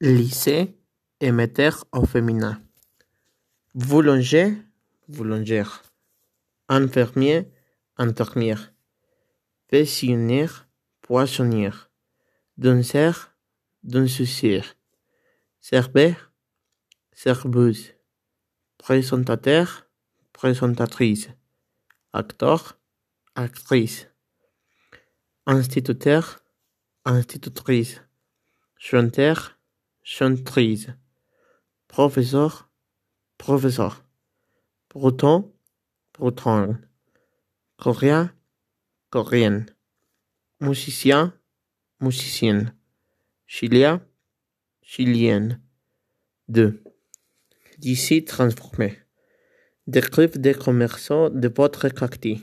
lycée, émetteur au féminin. Boulanger, boulangère. Infirmier, infirmière. Pensionnaire, poissonnière. Danseur, danseuse. Serveur, serveuse. Présentateur, présentatrice. Acteur, actrice. Instituteur, institutrice. Chanteur, chantrice. Professeur, professeur. Breton, bretonne. Coréen, coréenne. Musicien, musicienne. Chilien, chilienne. 2. D'ici transformé. Décrive des commerçants de votre quartier.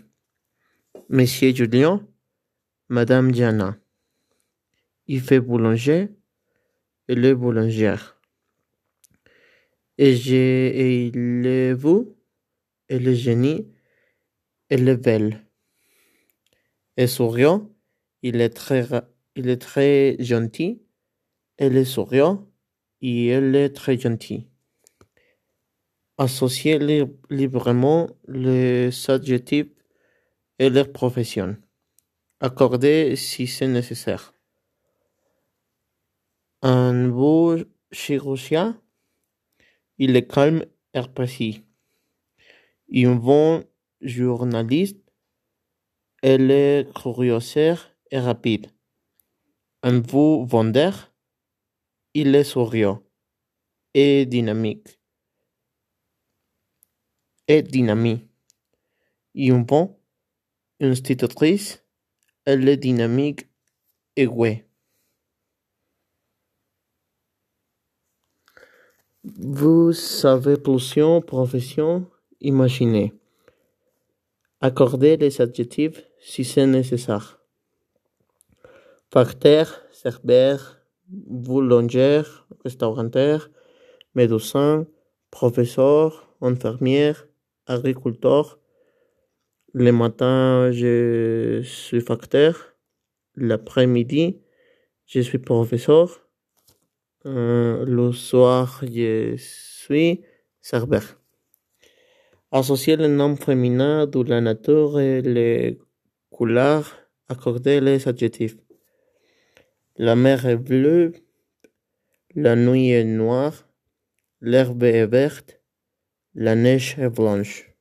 Monsieur Julien, Madame Diana. Il fait boulanger, elle est boulangère. Et j'ai, et vous, elle est génie, elle est belle. Et souriant, il est très, il est très gentil, elle est souriant, et elle est très gentille. Associez li- librement les adjectifs et leur profession. Accordez si c'est nécessaire. Un beau chirurgien, il est calme et précis. Un bon journaliste, elle est curieuse et rapide. Un beau vendeur, il est souriant et dynamique. Et dynamique. Un bon institutrice, elle est dynamique et ouais. Vous savez plusieurs professions imaginer. Accordez les adjectifs si c'est nécessaire. Facteur, serveur, boulanger, restaurateur, médecin, professeur, infirmière, agriculteur. Le matin, je suis facteur. L'après-midi, je suis professeur. Euh, le soir, je suis serveur. Associer le nom féminin de la nature et les couleurs, accorder les adjectifs. La mer est bleue, la nuit est noire, l'herbe est verte, la neige est blanche.